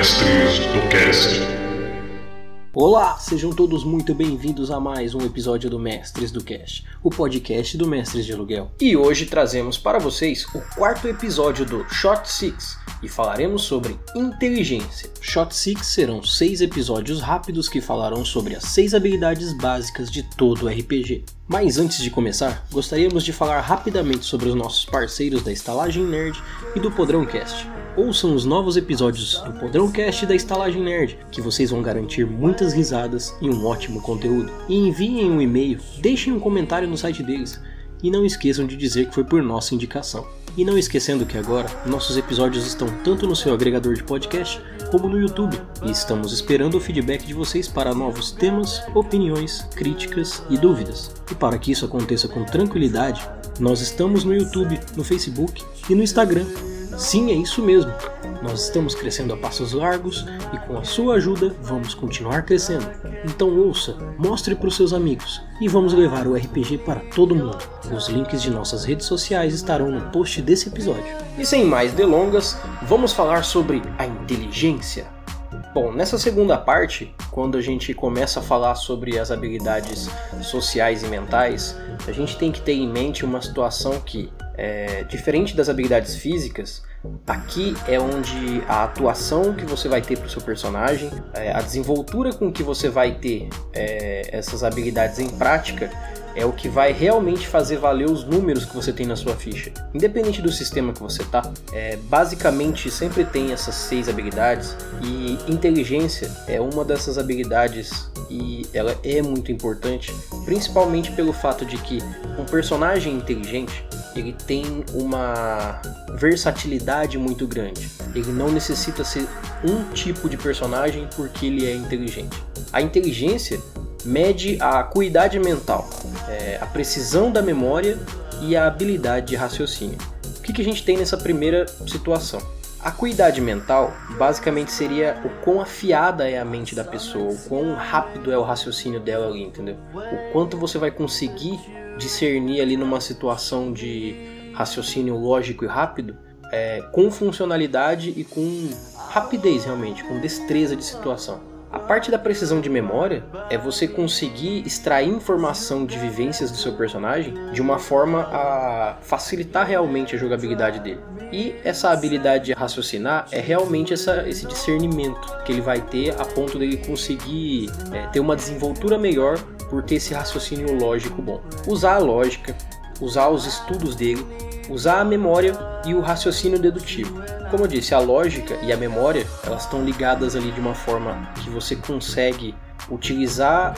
Mestres do Cast. Olá, sejam todos muito bem-vindos a mais um episódio do Mestres do Cast, o podcast do Mestres de Aluguel. E hoje trazemos para vocês o quarto episódio do Shot Six e falaremos sobre inteligência. Shot Six serão seis episódios rápidos que falarão sobre as seis habilidades básicas de todo RPG. Mas antes de começar, gostaríamos de falar rapidamente sobre os nossos parceiros da Estalagem Nerd e do Podrão Cast. Ouçam os novos episódios do Podrão Cast e da Estalagem Nerd, que vocês vão garantir muitas risadas e um ótimo conteúdo. E enviem um e-mail, deixem um comentário no site deles e não esqueçam de dizer que foi por nossa indicação. E não esquecendo que agora nossos episódios estão tanto no seu agregador de podcast como no YouTube e estamos esperando o feedback de vocês para novos temas, opiniões, críticas e dúvidas. E para que isso aconteça com tranquilidade, nós estamos no YouTube, no Facebook e no Instagram Sim, é isso mesmo. Nós estamos crescendo a passos largos e com a sua ajuda vamos continuar crescendo. Então ouça, mostre para os seus amigos e vamos levar o RPG para todo mundo. Os links de nossas redes sociais estarão no post desse episódio. E sem mais delongas, vamos falar sobre a inteligência. Bom, nessa segunda parte, quando a gente começa a falar sobre as habilidades sociais e mentais, a gente tem que ter em mente uma situação que, é, diferente das habilidades físicas, Aqui é onde a atuação que você vai ter para o seu personagem, é, a desenvoltura com que você vai ter é, essas habilidades em prática, é o que vai realmente fazer valer os números que você tem na sua ficha. Independente do sistema que você tá, é, basicamente sempre tem essas seis habilidades e inteligência é uma dessas habilidades e ela é muito importante, principalmente pelo fato de que um personagem inteligente ele tem uma versatilidade muito grande. Ele não necessita ser um tipo de personagem porque ele é inteligente. A inteligência mede a acuidade mental, é, a precisão da memória e a habilidade de raciocínio. O que, que a gente tem nessa primeira situação? A acuidade mental basicamente seria o quão afiada é a mente da pessoa, o quão rápido é o raciocínio dela ali, entendeu? O quanto você vai conseguir discernir ali numa situação de raciocínio lógico e rápido, é, com funcionalidade e com rapidez realmente, com destreza de situação. A parte da precisão de memória é você conseguir extrair informação de vivências do seu personagem de uma forma a facilitar realmente a jogabilidade dele. E essa habilidade de raciocinar é realmente essa, esse discernimento que ele vai ter a ponto dele conseguir é, ter uma desenvoltura melhor por ter esse raciocínio lógico bom. Usar a lógica, usar os estudos dele, usar a memória e o raciocínio dedutivo. Como eu disse, a lógica e a memória, elas estão ligadas ali de uma forma que você consegue utilizar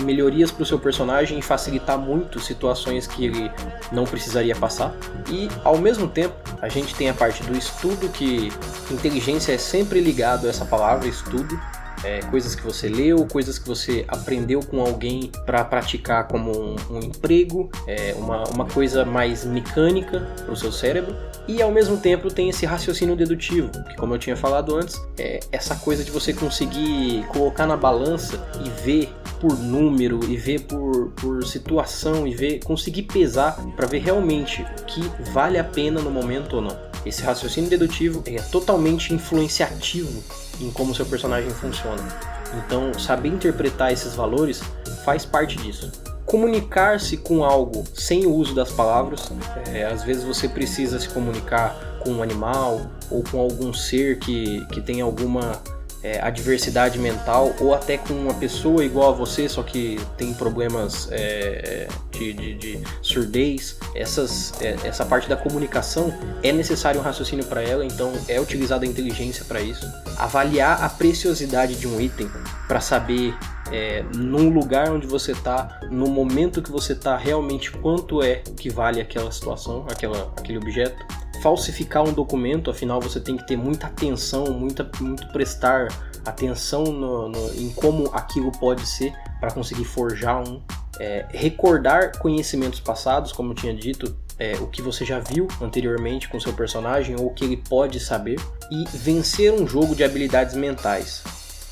melhorias para o seu personagem e facilitar muito situações que ele não precisaria passar. E ao mesmo tempo, a gente tem a parte do estudo que inteligência é sempre ligado a essa palavra estudo é, coisas que você leu, coisas que você aprendeu com alguém para praticar como um, um emprego, é, uma, uma coisa mais mecânica para o seu cérebro. E ao mesmo tempo tem esse raciocínio dedutivo, que como eu tinha falado antes, é essa coisa de você conseguir colocar na balança e ver por número e ver por, por situação e ver conseguir pesar para ver realmente o que vale a pena no momento ou não. Esse raciocínio dedutivo é totalmente influenciativo em como seu personagem funciona. Então, saber interpretar esses valores faz parte disso. Comunicar-se com algo sem o uso das palavras, é, às vezes você precisa se comunicar com um animal ou com algum ser que, que tem alguma é, adversidade mental ou até com uma pessoa igual a você, só que tem problemas é, de, de, de, surdez, essas, é, essa parte da comunicação é necessário um raciocínio para ela, então é utilizada a inteligência para isso. Avaliar a preciosidade de um item para saber é, num lugar onde você está, no momento que você está, realmente quanto é que vale aquela situação, aquela, aquele objeto falsificar um documento, afinal você tem que ter muita atenção, muita, muito prestar atenção no, no, em como aquilo pode ser para conseguir forjar um. É, recordar conhecimentos passados, como eu tinha dito, é, o que você já viu anteriormente com seu personagem ou o que ele pode saber, e vencer um jogo de habilidades mentais.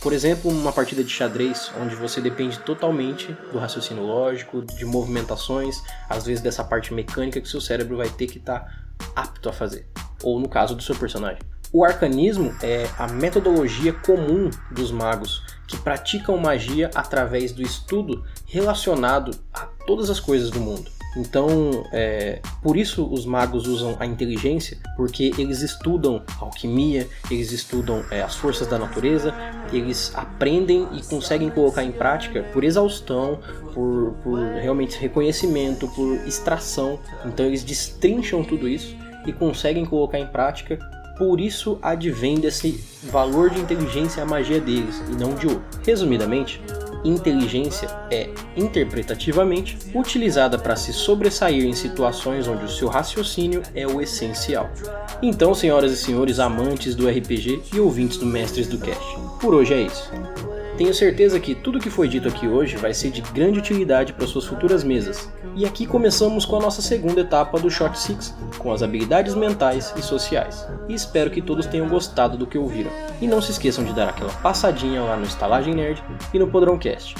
Por exemplo, uma partida de xadrez, onde você depende totalmente do raciocínio lógico, de movimentações, às vezes dessa parte mecânica que seu cérebro vai ter que estar tá apto a fazer. Ou no caso do seu personagem. O arcanismo é a metodologia comum dos magos que praticam magia através do estudo relacionado a todas as coisas do mundo. Então, é, por isso os magos usam a inteligência, porque eles estudam alquimia, eles estudam é, as forças da natureza, eles aprendem e conseguem colocar em prática por exaustão, por, por realmente reconhecimento, por extração. Então, eles destrincham tudo isso e conseguem colocar em prática por isso advém desse valor de inteligência a magia deles e não de outro. Resumidamente, inteligência é, interpretativamente, utilizada para se sobressair em situações onde o seu raciocínio é o essencial. Então, senhoras e senhores amantes do RPG e ouvintes do Mestres do Cast, por hoje é isso. Tenho certeza que tudo que foi dito aqui hoje vai ser de grande utilidade para suas futuras mesas. E aqui começamos com a nossa segunda etapa do Short Six, com as habilidades mentais e sociais. E espero que todos tenham gostado do que ouviram. E não se esqueçam de dar aquela passadinha lá no Estalagem Nerd e no Podrãocast.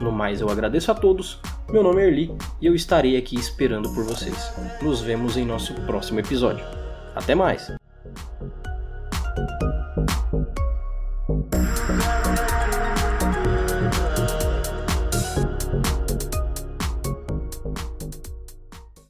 No mais, eu agradeço a todos. Meu nome é Erli e eu estarei aqui esperando por vocês. Nos vemos em nosso próximo episódio. Até mais!